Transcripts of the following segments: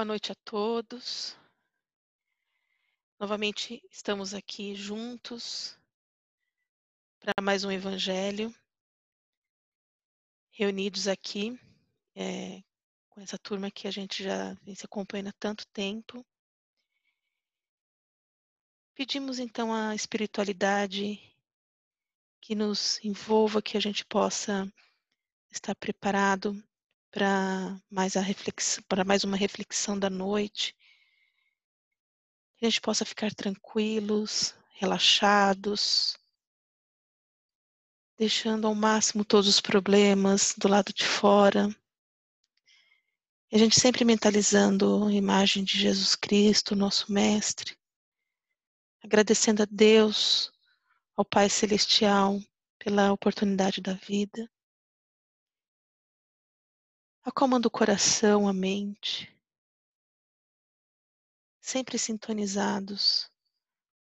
Boa noite a todos. Novamente estamos aqui juntos para mais um Evangelho, reunidos aqui é, com essa turma que a gente já vem se acompanhando há tanto tempo. Pedimos então a espiritualidade que nos envolva, que a gente possa estar preparado para mais a reflexão, para mais uma reflexão da noite. Que a gente possa ficar tranquilos, relaxados, deixando ao máximo todos os problemas do lado de fora. E a gente sempre mentalizando a imagem de Jesus Cristo, nosso Mestre, agradecendo a Deus, ao Pai Celestial, pela oportunidade da vida. Acalmando o coração, a mente, sempre sintonizados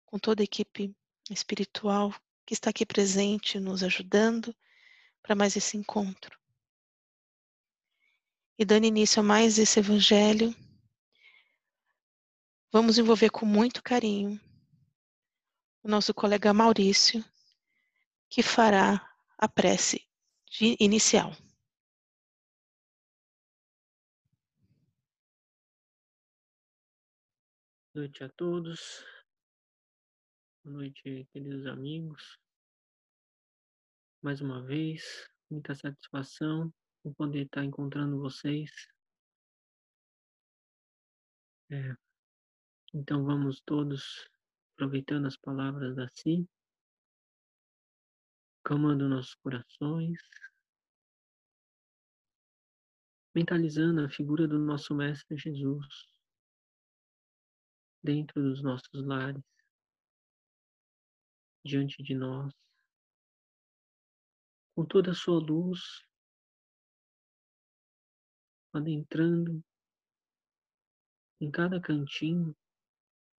com toda a equipe espiritual que está aqui presente, nos ajudando para mais esse encontro. E dando início a mais esse evangelho, vamos envolver com muito carinho o nosso colega Maurício, que fará a prece inicial. Boa noite a todos. Boa noite, queridos amigos. Mais uma vez, muita satisfação em poder estar encontrando vocês. É, então vamos todos aproveitando as palavras da Si, calmando nossos corações, mentalizando a figura do nosso Mestre Jesus dentro dos nossos lares, diante de nós, com toda a sua luz, adentrando em cada cantinho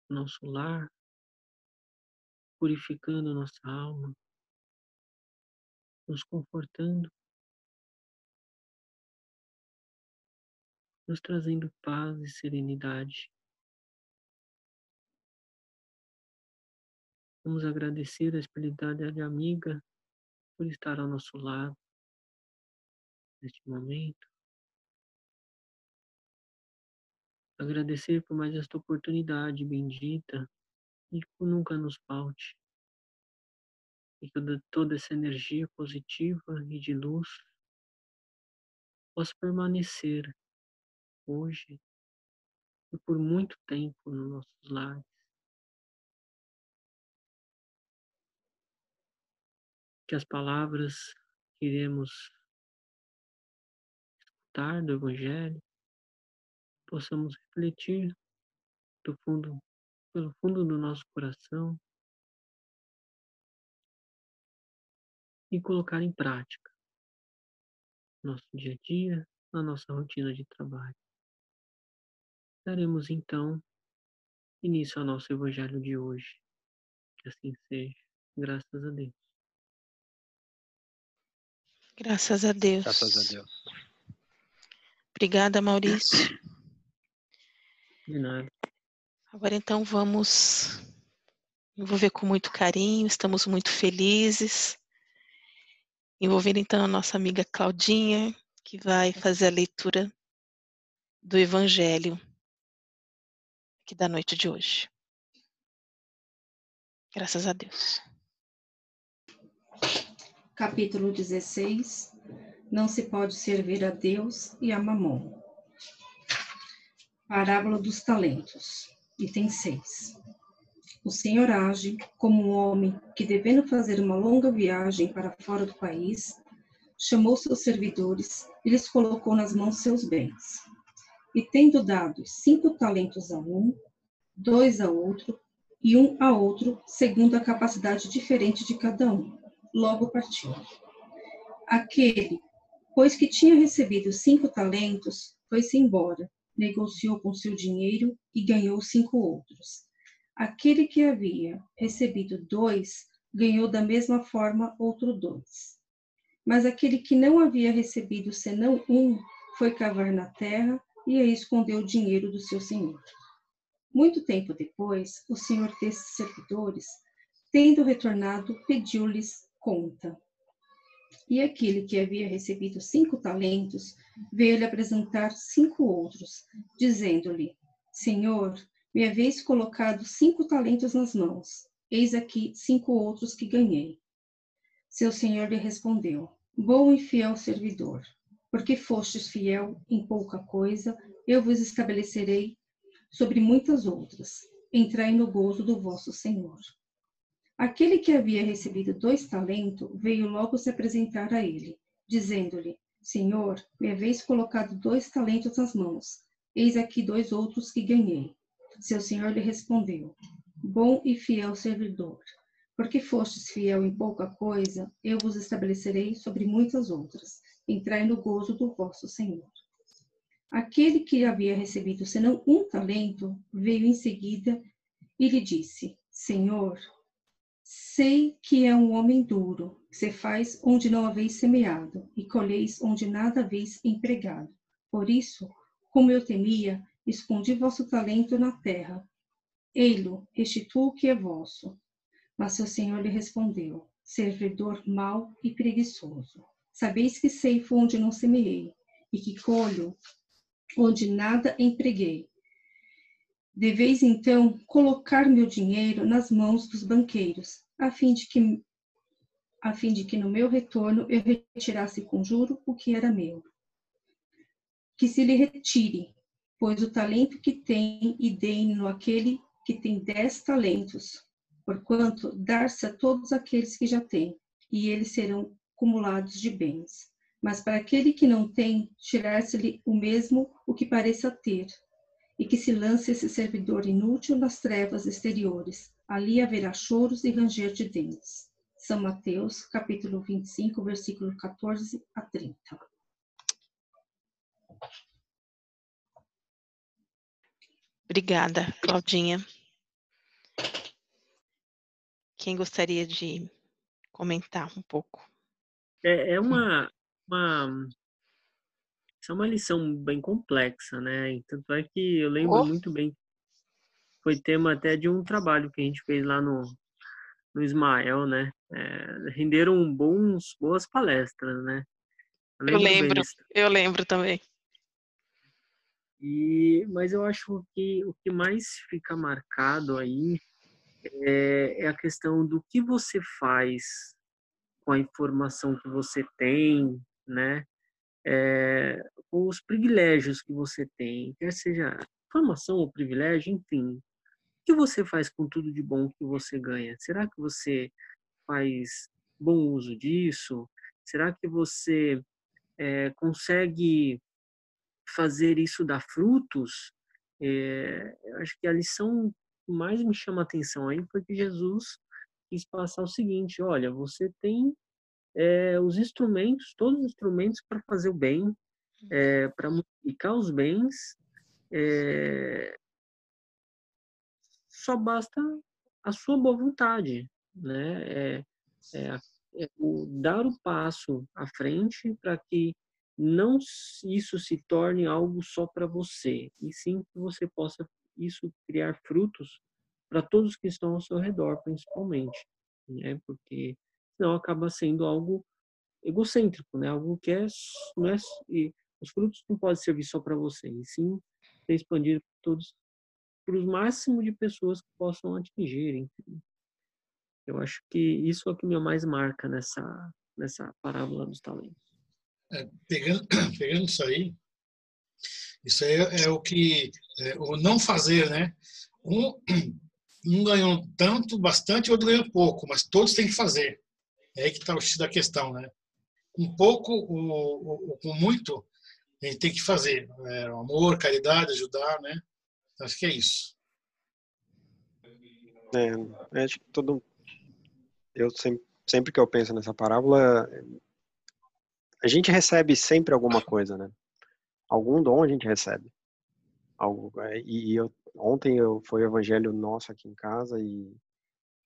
do nosso lar, purificando nossa alma, nos confortando, nos trazendo paz e serenidade. Vamos agradecer a espiritualidade amiga por estar ao nosso lado neste momento. Agradecer por mais esta oportunidade bendita e que nunca nos falte. E que toda essa energia positiva e de luz possa permanecer hoje e por muito tempo nos nossos lares. Que as palavras que iremos escutar do Evangelho possamos refletir do fundo pelo fundo do nosso coração e colocar em prática no nosso dia a dia, na nossa rotina de trabalho. Daremos então início ao nosso Evangelho de hoje. Que assim seja, graças a Deus. Graças a Deus. Graças a Deus. Obrigada, Maurício. De nada. Agora então vamos envolver com muito carinho, estamos muito felizes. Envolver então a nossa amiga Claudinha, que vai fazer a leitura do Evangelho aqui da noite de hoje. Graças a Deus. Capítulo 16. Não se pode servir a Deus e a Mamon. Parábola dos talentos. Item 6. O Senhor age como um homem que, devendo fazer uma longa viagem para fora do país, chamou seus servidores e lhes colocou nas mãos seus bens. E tendo dado cinco talentos a um, dois a outro e um a outro, segundo a capacidade diferente de cada um, logo partiu. Aquele, pois que tinha recebido cinco talentos, foi-se embora negociou com seu dinheiro e ganhou cinco outros. Aquele que havia recebido dois ganhou da mesma forma outro dois. Mas aquele que não havia recebido senão um foi cavar na terra e aí escondeu o dinheiro do seu senhor. Muito tempo depois, o senhor desses servidores, tendo retornado, pediu-lhes conta. E aquele que havia recebido cinco talentos veio-lhe apresentar cinco outros, dizendo-lhe: Senhor, me haveis colocado cinco talentos nas mãos, eis aqui cinco outros que ganhei. Seu senhor lhe respondeu: Bom e fiel servidor, porque fostes fiel em pouca coisa, eu vos estabelecerei sobre muitas outras. Entrai no gozo do vosso senhor. Aquele que havia recebido dois talentos veio logo se apresentar a ele, dizendo-lhe: Senhor, me haveis colocado dois talentos nas mãos, eis aqui dois outros que ganhei. Seu senhor lhe respondeu: Bom e fiel servidor, porque fostes fiel em pouca coisa, eu vos estabelecerei sobre muitas outras. Entrai no gozo do vosso Senhor. Aquele que havia recebido senão um talento, veio em seguida e lhe disse: Senhor, sei que é um homem duro, se faz onde não haveis semeado, e colheis onde nada haveis empregado. Por isso, como eu temia, escondi vosso talento na terra. Ei-lo, restituo o que é vosso. Mas seu senhor lhe respondeu: Servidor mau e preguiçoso. Sabeis que ceifo onde não semeei, e que colho onde nada empreguei. Deveis então colocar meu dinheiro nas mãos dos banqueiros, a fim de que a fim de que no meu retorno eu retirasse com juro o que era meu. Que se lhe retire, pois o talento que tem e dei-no aquele que tem dez talentos, porquanto dar-se a todos aqueles que já têm, e eles serão acumulados de bens. Mas para aquele que não tem, tirar-se-lhe o mesmo o que pareça ter, e que se lance esse servidor inútil nas trevas exteriores. Ali haverá choros e ranger de dentes. São Mateus, capítulo 25, versículo 14 a 30. Obrigada, Claudinha. Quem gostaria de comentar um pouco? É, é uma, uma, isso é uma lição bem complexa, né? Tanto é que eu lembro oh. muito bem, foi tema até de um trabalho que a gente fez lá no, no Ismael, né? É, renderam bons, boas palestras, né? Eu lembro, eu lembro, eu lembro também. E, mas eu acho que o que mais fica marcado aí é, é a questão do que você faz com a informação que você tem, né? É, com os privilégios que você tem, quer seja informação ou privilégio, enfim. O que você faz com tudo de bom que você ganha? Será que você faz bom uso disso? Será que você é, consegue fazer isso dar frutos? É, eu acho que a lição mais me chama a atenção aí foi que Jesus quis passar o seguinte: olha, você tem é, os instrumentos, todos os instrumentos para fazer o bem, é, para multiplicar os bens, é, só basta a sua boa vontade, né? É, é, é o, dar o passo à frente para que não isso se torne algo só para você, e sim que você possa isso criar frutos para todos que estão ao seu redor, principalmente, né? Porque senão acaba sendo algo egocêntrico, né? Algo que é, não é e os frutos não podem servir só para você, e sim ser expandido para todos, para o máximo de pessoas que possam atingir. Enfim. Eu acho que isso é o que me mais marca nessa nessa parábola dos talentos. É, pegando, pegando isso aí, isso aí é, é o que é, o não fazer, né? Um, um ganhou tanto, bastante, outro ganhou pouco, mas todos têm que fazer. É aí que está o X da questão, né? Um pouco, o, o, com muito, a gente tem que fazer. É, amor, caridade, ajudar, né? Acho que é isso. É, acho que todo. Eu sempre, sempre que eu penso nessa parábola, a gente recebe sempre alguma coisa, né? Algum dom a gente recebe. Algo, é, e eu, ontem eu, foi o evangelho nosso aqui em casa e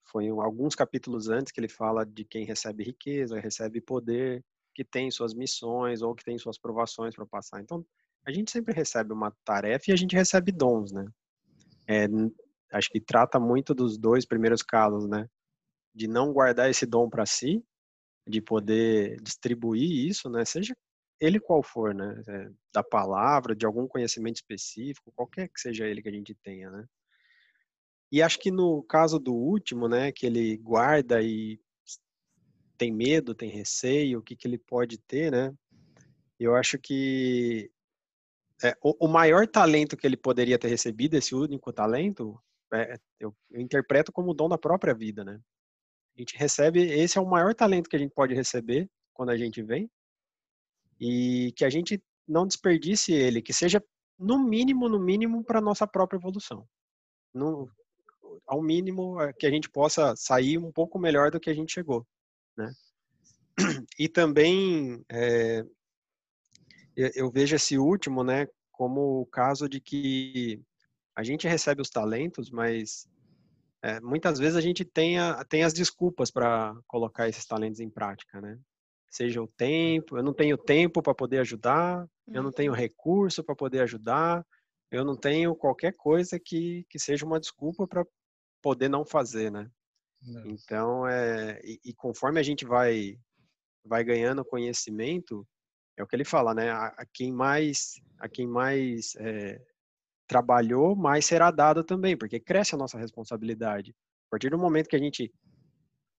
foi alguns capítulos antes que ele fala de quem recebe riqueza, recebe poder, que tem suas missões ou que tem suas provações para passar. Então, a gente sempre recebe uma tarefa e a gente recebe dons, né? É, acho que trata muito dos dois primeiros casos, né? De não guardar esse dom para si, de poder distribuir isso, né? Seja ele qual for, né? É, da palavra, de algum conhecimento específico, qualquer que seja ele que a gente tenha, né? E acho que no caso do último, né, que ele guarda e tem medo, tem receio, o que, que ele pode ter, né? Eu acho que é, o, o, maior talento que ele poderia ter recebido, esse único talento, é, eu, eu, interpreto como o dom da própria vida, né? A gente recebe, esse é o maior talento que a gente pode receber quando a gente vem, e que a gente não desperdice ele, que seja no mínimo, no mínimo, para nossa própria evolução. No, ao mínimo, é, que a gente possa sair um pouco melhor do que a gente chegou, né? E também é, eu vejo esse último, né, como o caso de que a gente recebe os talentos, mas é, muitas vezes a gente tem, a, tem as desculpas para colocar esses talentos em prática, né? Seja o tempo, eu não tenho tempo para poder ajudar, eu não tenho uhum. recurso para poder ajudar, eu não tenho qualquer coisa que, que seja uma desculpa para poder não fazer, né? Não. Então, é, e, e, conforme a gente vai, vai ganhando conhecimento, é o que ele fala, né? A, a quem mais, a quem mais é, trabalhou, mais será dado também, porque cresce a nossa responsabilidade. A partir do momento que a gente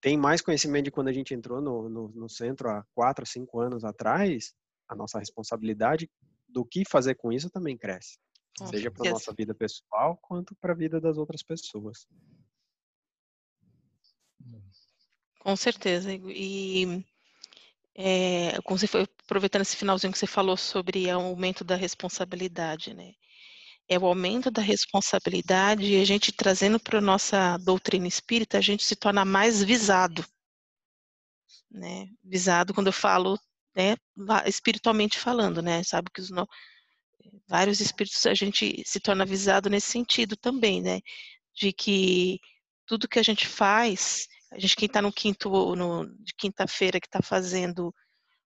tem mais conhecimento de quando a gente entrou no, no, no centro há quatro, cinco anos atrás, a nossa responsabilidade do que fazer com isso também cresce. seja para nossa vida pessoal, quanto para a vida das outras pessoas. Com certeza. E é, como você foi aproveitando esse finalzinho que você falou sobre o aumento da responsabilidade, né? É o aumento da responsabilidade e a gente trazendo para a nossa doutrina espírita, a gente se torna mais visado, né? Visado quando eu falo, né, espiritualmente falando, né? Sabe que os no... vários espíritos a gente se torna visado nesse sentido também, né? De que tudo que a gente faz a gente quem está no quinto, no, de quinta-feira, que está fazendo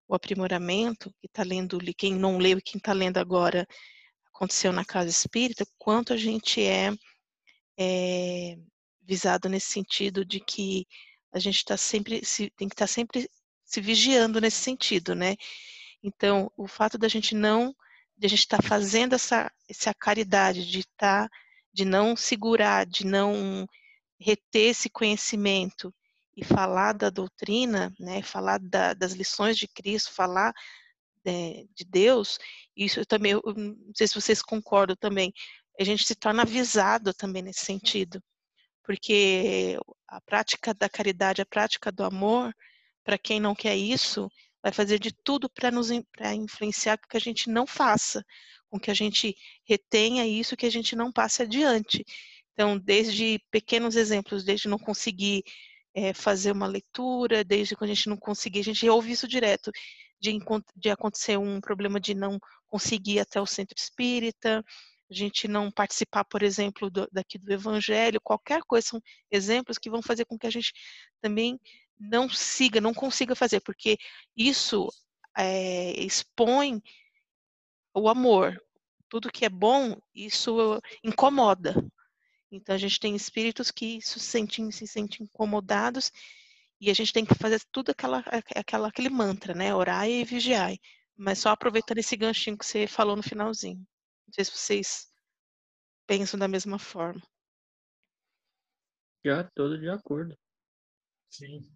o aprimoramento, que está lendo, quem não leu e quem está lendo agora, aconteceu na casa espírita, quanto a gente é, é visado nesse sentido de que a gente está sempre, se, tem que estar tá sempre se vigiando nesse sentido, né? Então, o fato da gente não, de a gente estar tá fazendo essa, essa caridade, de estar, tá, de não segurar, de não reter esse conhecimento e falar da doutrina, né, falar da, das lições de Cristo, falar é, de Deus, isso eu também, eu não sei se vocês concordam também, a gente se torna avisado também nesse sentido, porque a prática da caridade, a prática do amor, para quem não quer isso, vai fazer de tudo para nos para influenciar que a gente não faça, com que a gente retenha isso, que a gente não passe adiante. Então, desde pequenos exemplos, desde não conseguir é, fazer uma leitura, desde quando a gente não conseguir, a gente ouve isso direto, de, de acontecer um problema de não conseguir ir até o centro espírita, a gente não participar, por exemplo, do, daqui do evangelho, qualquer coisa, são exemplos que vão fazer com que a gente também não siga, não consiga fazer, porque isso é, expõe o amor. Tudo que é bom, isso incomoda. Então a gente tem espíritos que se sentem, se sentem incomodados e a gente tem que fazer tudo aquela, aquela, aquele mantra, né? Orar e vigiar. Mas só aproveitando esse ganchinho que você falou no finalzinho. Não sei se vocês pensam da mesma forma. Já, todo de acordo. Sim.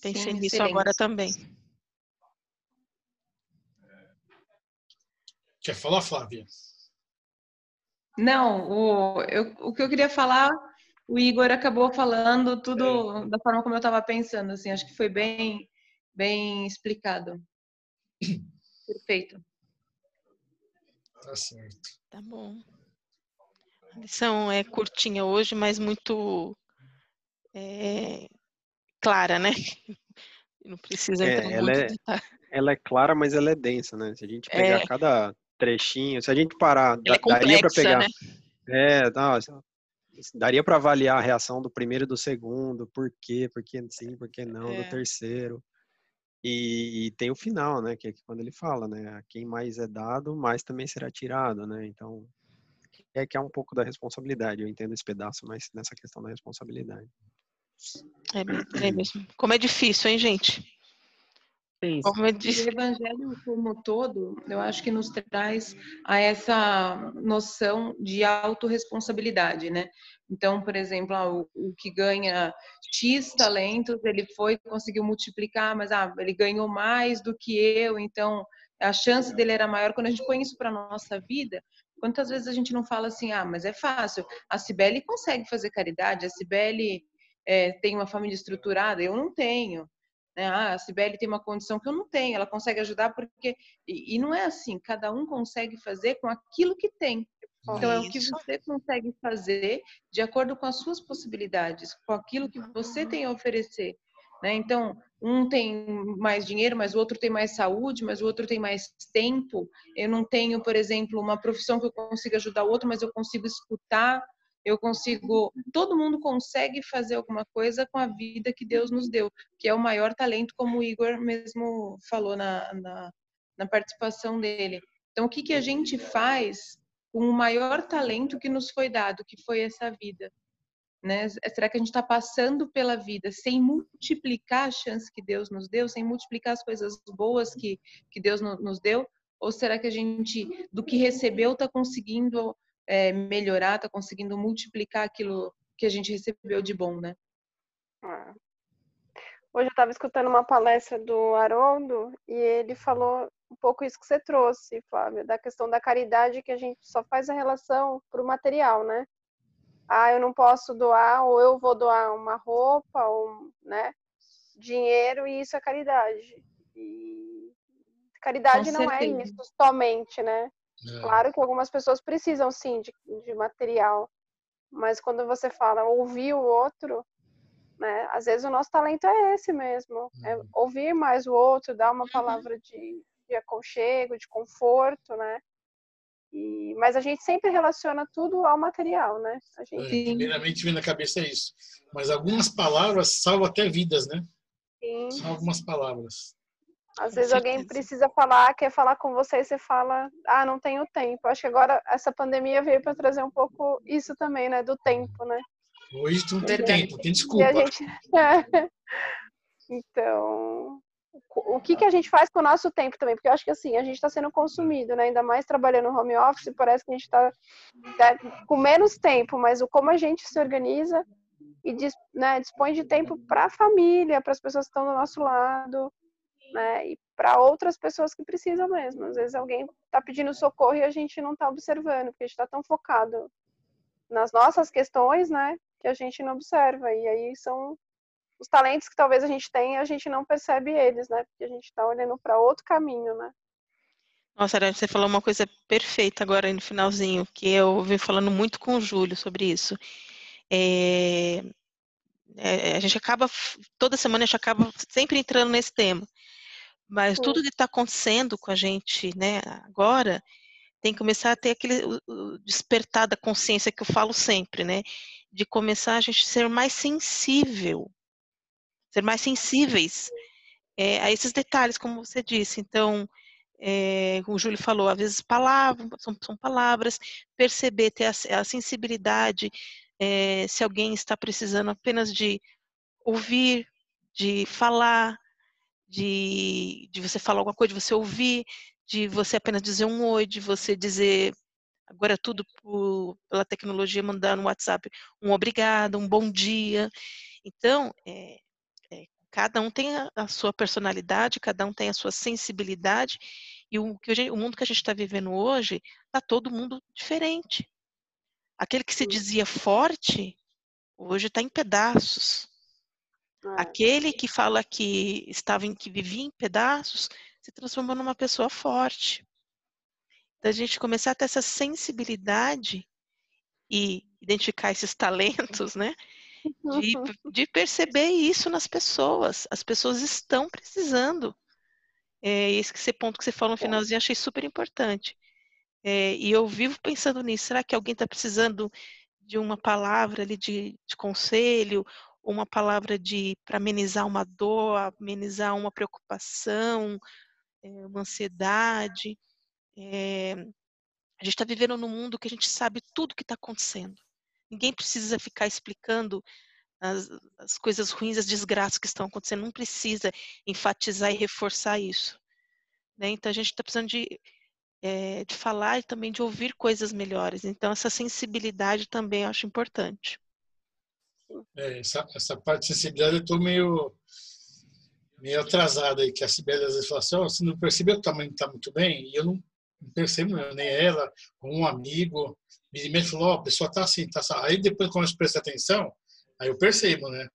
Pensei Sim, nisso agora também. Quer falar, Flávia? Não, o, eu, o que eu queria falar, o Igor acabou falando tudo é. da forma como eu estava pensando, assim, acho que foi bem, bem explicado. Perfeito. Tá certo. Tá bom. A lição é curtinha hoje, mas muito é, clara, né? Não precisa é, ela é, ela é clara, mas ela é densa, né? Se a gente pegar é. cada trechinho. Se a gente parar, da, é daria para pegar. Né? É, não, daria para avaliar a reação do primeiro e do segundo, por quê, por que sim, por que não, é. do terceiro. E, e, tem o final, né? Que é quando ele fala, né? Quem mais é dado, mais também será tirado, né? Então, é que é um pouco da responsabilidade. Eu entendo esse pedaço, mas nessa questão da responsabilidade. É, é mesmo. Como é difícil, hein, gente? Como eu disse. O evangelho como todo, eu acho que nos traz a essa noção de autorresponsabilidade, né? Então, por exemplo, ah, o, o, que ganha X talentos, ele foi, conseguiu multiplicar, mas ah, ele ganhou mais do que eu, então a chance dele era maior. Quando a gente põe isso para nossa vida, quantas vezes a gente não fala assim, ah, mas é fácil, a Cibele consegue fazer caridade, a Cibele é, tem uma família estruturada, eu não tenho. Né? Ah, a Cibele tem uma condição que eu não tenho, ela consegue ajudar porque. E, e não é assim, cada um consegue fazer com aquilo que tem. Então, é o que você consegue fazer de acordo com as suas possibilidades, com aquilo que você tem a oferecer. Né? Então, um tem mais dinheiro, mas o outro tem mais saúde, mas o outro tem mais tempo. Eu não tenho, por exemplo, uma profissão que eu consiga ajudar o outro, mas eu consigo escutar eu consigo, todo mundo consegue fazer alguma coisa com a vida que Deus nos deu, que é o maior talento, como o Igor mesmo falou na, na, na participação dele. Então, o que, que a gente faz com o maior talento que nos foi dado, que foi essa vida? Né? Será que a gente está passando pela vida sem multiplicar a chance que Deus nos deu, sem multiplicar as coisas boas que, que Deus no, nos deu? Ou será que a gente, do que recebeu, está conseguindo é, melhorar, está conseguindo multiplicar aquilo que a gente recebeu de bom, né? Ah. Hoje eu estava escutando uma palestra do Haroldo e ele falou um pouco isso que você trouxe, Flávio, da questão da caridade que a gente só faz a relação para o material, né? Ah, eu não posso doar, ou eu vou doar uma roupa, ou, né? Dinheiro, e isso é caridade. E caridade não é isso somente, né? É. Claro que algumas pessoas precisam sim de, de material, mas quando você fala ouvir o outro, né? Às vezes o nosso talento é esse mesmo, é uhum. ouvir mais o outro, dar uma uhum. palavra de, de aconchego, de conforto, né? E, mas a gente sempre relaciona tudo ao material, né? A gente... É, primeiramente vem na cabeça isso. Mas algumas palavras salvam até vidas, né? Sim. São algumas palavras. Às vezes alguém precisa falar, quer falar com você e você fala, ah, não tenho tempo. Acho que agora essa pandemia veio para trazer um pouco isso também, né? Do tempo, né? Hoje tu não tem tempo, tem desculpa. Gente... então, o que, que a gente faz com o nosso tempo também? Porque eu acho que assim, a gente está sendo consumido, né? Ainda mais trabalhando no home office, parece que a gente está né, com menos tempo, mas o como a gente se organiza e né, dispõe de tempo para a família, para as pessoas que estão do nosso lado, né? E para outras pessoas que precisam mesmo. Às vezes alguém está pedindo socorro e a gente não está observando, porque a gente está tão focado nas nossas questões, né? Que a gente não observa. E aí são os talentos que talvez a gente tenha, a gente não percebe eles, né? Porque a gente está olhando para outro caminho, né? Nossa, Arana, você falou uma coisa perfeita agora no finalzinho, que eu ouvi falando muito com o Júlio sobre isso. É, é, a gente acaba, toda semana a gente acaba sempre entrando nesse tema. Mas tudo que está acontecendo com a gente, né, agora, tem que começar a ter aquele despertar da consciência que eu falo sempre, né, de começar a gente ser mais sensível, ser mais sensíveis é, a esses detalhes, como você disse. Então, é, o Júlio falou, às vezes palavras, são, são palavras, perceber, ter a, a sensibilidade, é, se alguém está precisando apenas de ouvir, de falar, de, de você falar alguma coisa, de você ouvir, de você apenas dizer um oi, de você dizer agora é tudo por, pela tecnologia mandar no WhatsApp um obrigado, um bom dia. Então, é, é, cada um tem a, a, sua personalidade, cada um tem a sua sensibilidade, e o, gente, o mundo que a gente está vivendo hoje está todo mundo diferente. Aquele que se dizia forte, hoje está em pedaços. É. Aquele que fala que estava em, que vivia em pedaços se transformou numa pessoa forte. Então a gente começar a ter essa sensibilidade e identificar esses talentos, né? De, de perceber isso nas pessoas. As pessoas estão precisando. É, esse ponto que você falou no finalzinho, achei super importante. É, e eu vivo pensando nisso. Será que alguém está precisando de uma palavra ali de, de conselho uma palavra de para amenizar uma dor, amenizar uma preocupação, é, uma ansiedade. É, a gente está vivendo num mundo que a gente sabe tudo que está acontecendo. Ninguém precisa ficar explicando as, as, coisas ruins, as desgraças que estão acontecendo. Não precisa enfatizar e reforçar isso. Né? Então a gente está precisando de, é, de falar e também de ouvir coisas melhores. Então essa sensibilidade também eu acho importante. É, essa, essa parte de sensibilidade eu estou meio, meio atrasada aí, que a Sibeli às vezes fala assim, oh, você não percebeu que o tamanho está muito bem? E eu não, não percebo, nem ela, um amigo, me falou, oh, a pessoa está assim, tá assim. Aí depois, quando eu presto atenção, aí eu percebo, né?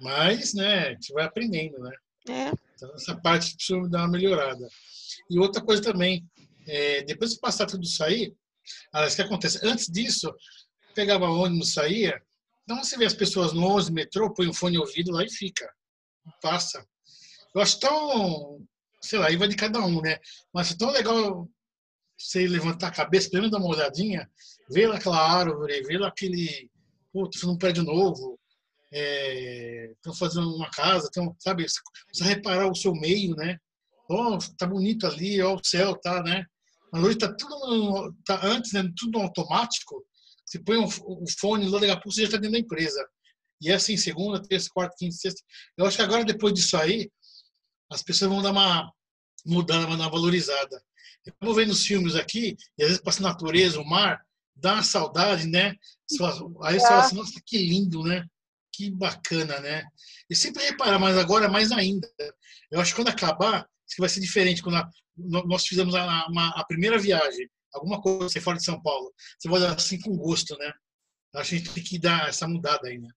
Mas, né, a gente vai aprendendo, né? É. Então, essa parte precisa dar uma melhorada. E outra coisa também, é, depois que passar tudo aí, aliás, o que acontece? Antes disso, pegava ônibus, saía, então você vê as pessoas no ônibus, metrô, põe um fone ouvido lá e fica. Passa. Eu acho tão, sei lá, aí vai de cada um, né? Mas é tão legal você levantar a cabeça, pelo menos dar uma olhadinha, ver aquela árvore, ver aquele, fazendo um prédio novo, estão é, fazendo uma casa, tão, sabe? Você reparar o seu meio, né? Oh, tá bonito ali, ó, o céu, tá, né? Mas hoje tá tudo, tá antes, né, tudo automático. Você põe o fone lá, daqui a pouco você já está dentro da empresa. E é assim, segunda, terça, quarta, quinta, sexta. Eu acho que agora, depois disso aí, as pessoas vão dar uma mudada, uma valorizada. Eu vou vendo os filmes aqui, e às vezes passa a natureza, o mar, dá uma saudade, né? Aí você fala assim, nossa, que lindo, né? Que bacana, né? E sempre reparar, mas agora mais ainda. Eu acho que quando acabar, isso vai ser diferente. Quando a, nós fizemos a, uma, a primeira viagem, alguma coisa você fora de São Paulo, você vai assim com gosto, né? A gente tem que dar essa mudada aí, né?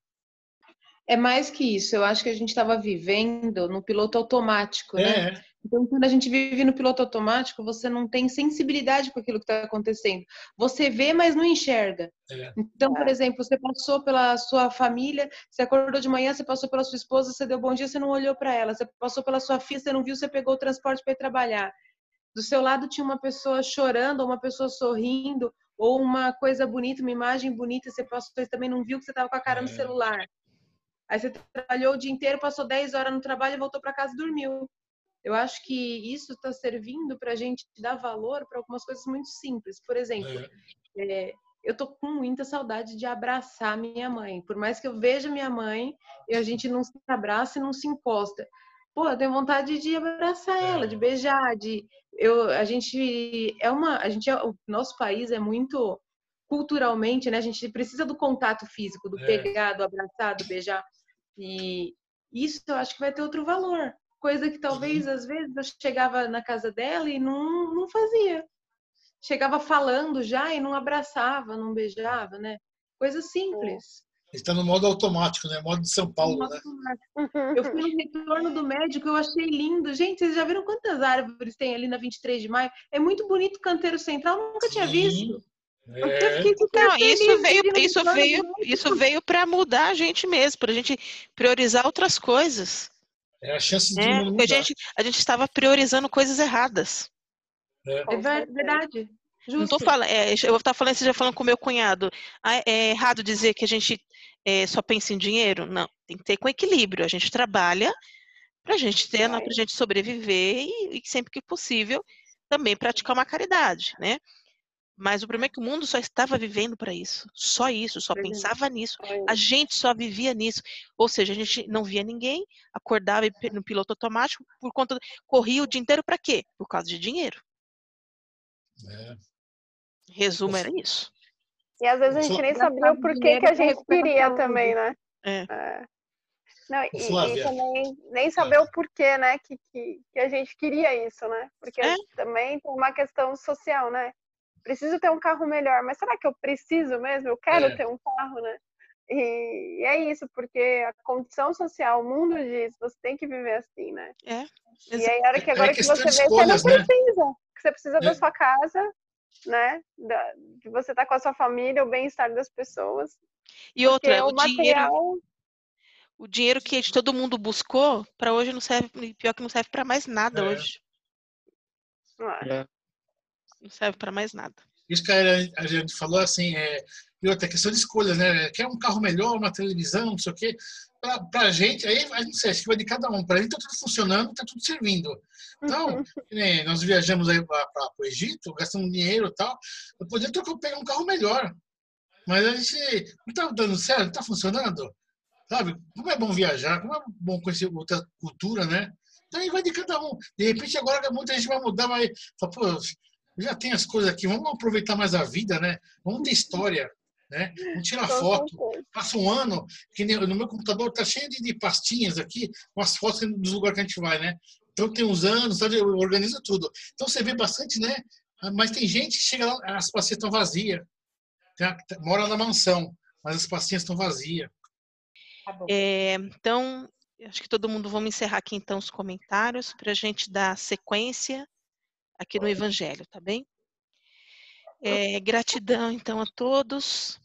É mais que isso. Eu acho que a gente estava vivendo no piloto automático, né? é. né? Então, quando a gente vive no piloto automático, você não tem sensibilidade com aquilo que está acontecendo. Você vê, mas não enxerga. É. Então, por exemplo, você passou pela sua família, você acordou de manhã, você passou pela sua esposa, você deu bom dia, você não olhou para ela. Você passou pela sua filha, você não viu, você pegou o transporte para ir trabalhar. Do seu lado tinha uma pessoa chorando, ou uma pessoa sorrindo, ou uma coisa bonita, uma imagem bonita, você passou, você também não viu que você estava com a cara no é. celular. Aí você trabalhou o dia inteiro, passou 10 horas no trabalho, voltou para casa e dormiu. Eu acho que isso está servindo para a gente dar valor para algumas coisas muito simples. Por exemplo, é. É, eu tô com muita saudade de abraçar minha mãe. Por mais que eu veja minha mãe e a gente não se abraça e não se encosta. Pô, eu tenho vontade de abraçar é. ela, de beijar, de eu a gente é uma a gente é, o nosso país é muito culturalmente, né? A gente precisa do contato físico, do é. pegar, do abraçar, do beijar. E isso eu acho que vai ter outro valor. Coisa que talvez, às vezes, eu chegava na casa dela e não, não fazia. Chegava falando já e não abraçava, não beijava, né? Coisa simples. Está no modo automático, né? Modo de São Paulo, né? Eu fui no retorno do médico, eu achei lindo. Gente, vocês já viram quantas árvores tem ali na 23 de maio? É muito bonito o canteiro central, nunca Sim. tinha visto. É. Não, isso veio, isso veio, isso veio para mudar a gente mesmo, para a gente priorizar outras coisas. É a chance de é, porque a gente, a gente estava priorizando coisas erradas. É, é verdade. Justo. Não tô falando, é, eu vou estar falando, você já falando com o meu cunhado. Ah, é errado dizer que a gente é, só pensa em dinheiro? Não, tem que ter com equilíbrio. A gente trabalha para a gente ter, para a gente sobreviver e, e, sempre que possível também praticar uma caridade, né? Mas o problema é que o mundo só estava vivendo para isso. Só isso, só pensava nisso. A gente só vivia nisso. Ou seja, a gente não via ninguém, acordava no piloto automático por conta. Corria o dia inteiro para quê? Por causa de dinheiro. É. Resumo era isso. E às vezes a gente nem sabia o porquê que a gente queria também, né? É. é. Não, e, e, também nem saber o porquê, né, que, que, que, a gente queria isso, né? Porque é. também tem uma questão social, né? preciso ter um carro melhor, mas será que eu preciso mesmo? Eu quero é. ter um carro, né? E, e, é isso, porque a condição social, o mundo diz, você tem que viver assim, né? É. E aí, a hora que agora é que você vê, escolhas, você não precisa. Né? Que você precisa da é. sua casa, né? Da, de você estar tá com a sua família, o bem-estar das pessoas. E outra, o, o material... dinheiro, o dinheiro que todo mundo buscou, para hoje não serve, pior que não serve para mais nada é. hoje. É. Não serve para mais nada. Isso que a gente falou assim, é, e outra questão de escolha, né? Quer um carro melhor, uma televisão, não sei o quê. Para a gente, aí a gente acho que vai de cada um. Para a gente está tudo funcionando, está tudo servindo. Então, uhum. nós viajamos aí para o Egito, gastamos dinheiro e tal. Eu poderia pegar um carro melhor. Mas a gente não está dando certo, não está funcionando. Sabe? Como é bom viajar, como é bom conhecer outra cultura, né? Então aí vai de cada um. De repente agora muita gente vai mudar, vai pô, já tem as coisas aqui, vamos aproveitar mais a vida, né? Vamos ter história, né? Vamos tirar foto. Passa um ano, que no meu computador tá cheio de, de pastinhas aqui, com as fotos dos lugares que a gente vai, né? Então tem uns anos, sabe? organiza tudo. Então você vê bastante, né? Mas tem gente que chega lá, as pastinhas estão vazias. Mora na mansão, mas as pastinhas estão vazias. Tá é, então, acho que todo mundo vamos encerrar aqui então os comentários para a gente dar sequência aqui no Evangelho, tá bem? É, gratidão então a todos.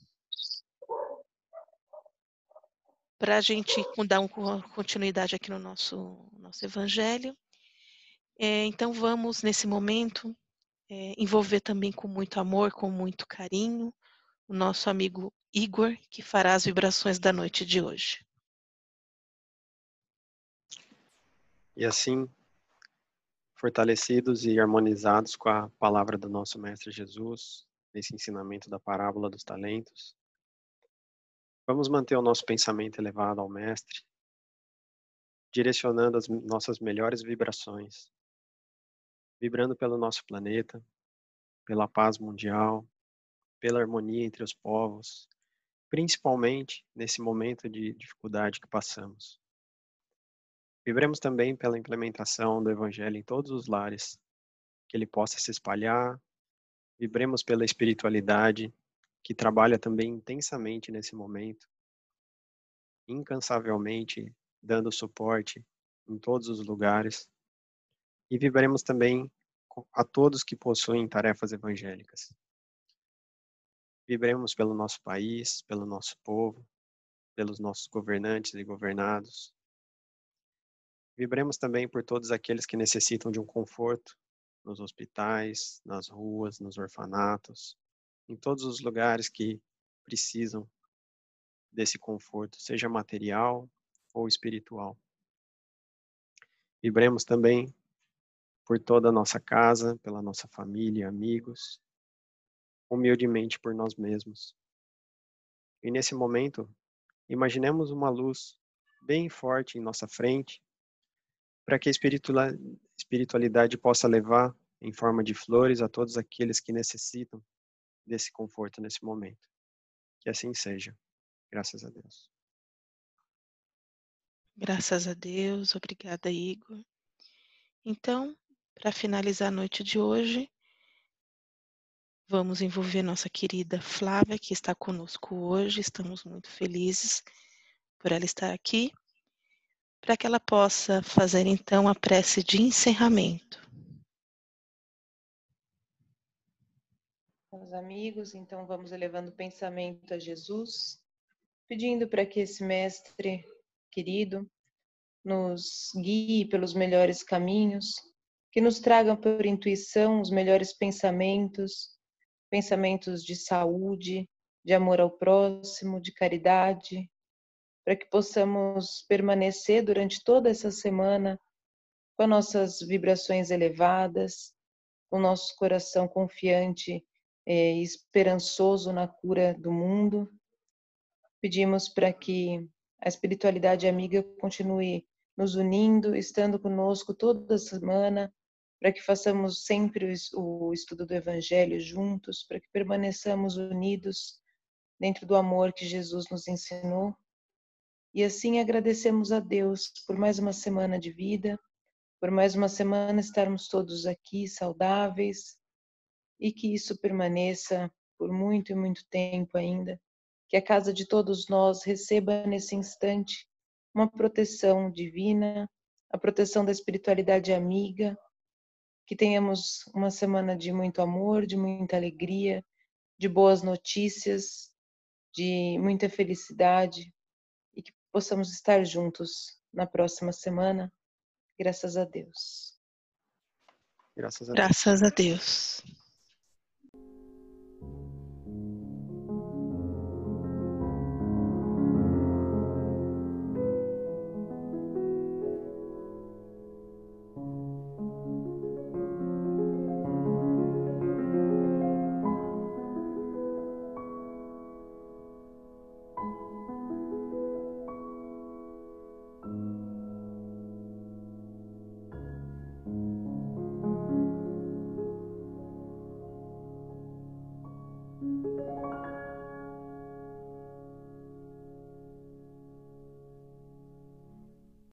Para a gente dar uma continuidade aqui no nosso, nosso Evangelho. É, então vamos, nesse momento, é, envolver também com muito amor, com muito carinho, o nosso amigo Igor, que fará as vibrações da noite de hoje. E assim, fortalecidos e harmonizados com a palavra do nosso Mestre Jesus, nesse ensinamento da parábola dos talentos, vamos manter o nosso pensamento elevado ao Mestre, direcionando as nossas melhores vibrações, vibrando pelo nosso planeta, pela paz mundial, pela harmonia entre os povos, principalmente nesse momento de dificuldade que passamos. Vibremos também pela implementação do Evangelho em todos os lares, que ele possa se espalhar. Vibremos pela espiritualidade, que trabalha também intensamente nesse momento, incansavelmente dando suporte em todos os lugares. E vibremos também a todos que possuem tarefas evangélicas. Vibremos pelo nosso país, pelo nosso povo, pelos nossos governantes e governados, Vibremos também por todos aqueles que necessitam de um conforto nos hospitais, nas ruas, nos orfanatos, em todos os lugares que precisam desse conforto, seja material ou espiritual. Vibremos também por toda a nossa casa, pela nossa família, amigos, humildemente por nós mesmos. E nesse momento, imaginemos uma luz bem forte em nossa frente, para que a espiritualidade possa levar em forma de flores a todos aqueles que necessitam desse conforto nesse momento. Que assim seja. Graças a Deus. Graças a Deus. Obrigada, Igor. Então, para finalizar a noite de hoje, vamos envolver nossa querida Flávia, que está conosco hoje. Estamos muito felizes por ela estar aqui para que ela possa fazer então a prece de encerramento. Meus amigos, então vamos elevando o pensamento a Jesus, pedindo para que esse mestre querido nos guie pelos melhores caminhos, que nos traga por intuição os melhores pensamentos, pensamentos de saúde, de amor ao próximo, de caridade, para que possamos permanecer durante toda essa semana com nossas vibrações elevadas, com nosso coração confiante e esperançoso na cura do mundo. Pedimos para que a espiritualidade amiga continue nos unindo, estando conosco toda semana, para que façamos sempre o estudo do Evangelho juntos, para que permaneçamos unidos dentro do amor que Jesus nos ensinou e assim agradecemos a Deus por mais uma semana de vida, por mais uma semana estarmos todos aqui saudáveis e que isso permaneça por muito e muito tempo ainda. Que a casa de todos nós receba nesse instante uma proteção divina, a proteção da espiritualidade amiga, que tenhamos uma semana de muito amor, de muita alegria, de boas notícias, de muita felicidade, possamos estar juntos na próxima semana. Graças a Deus. Graças a Deus. Graças a Deus.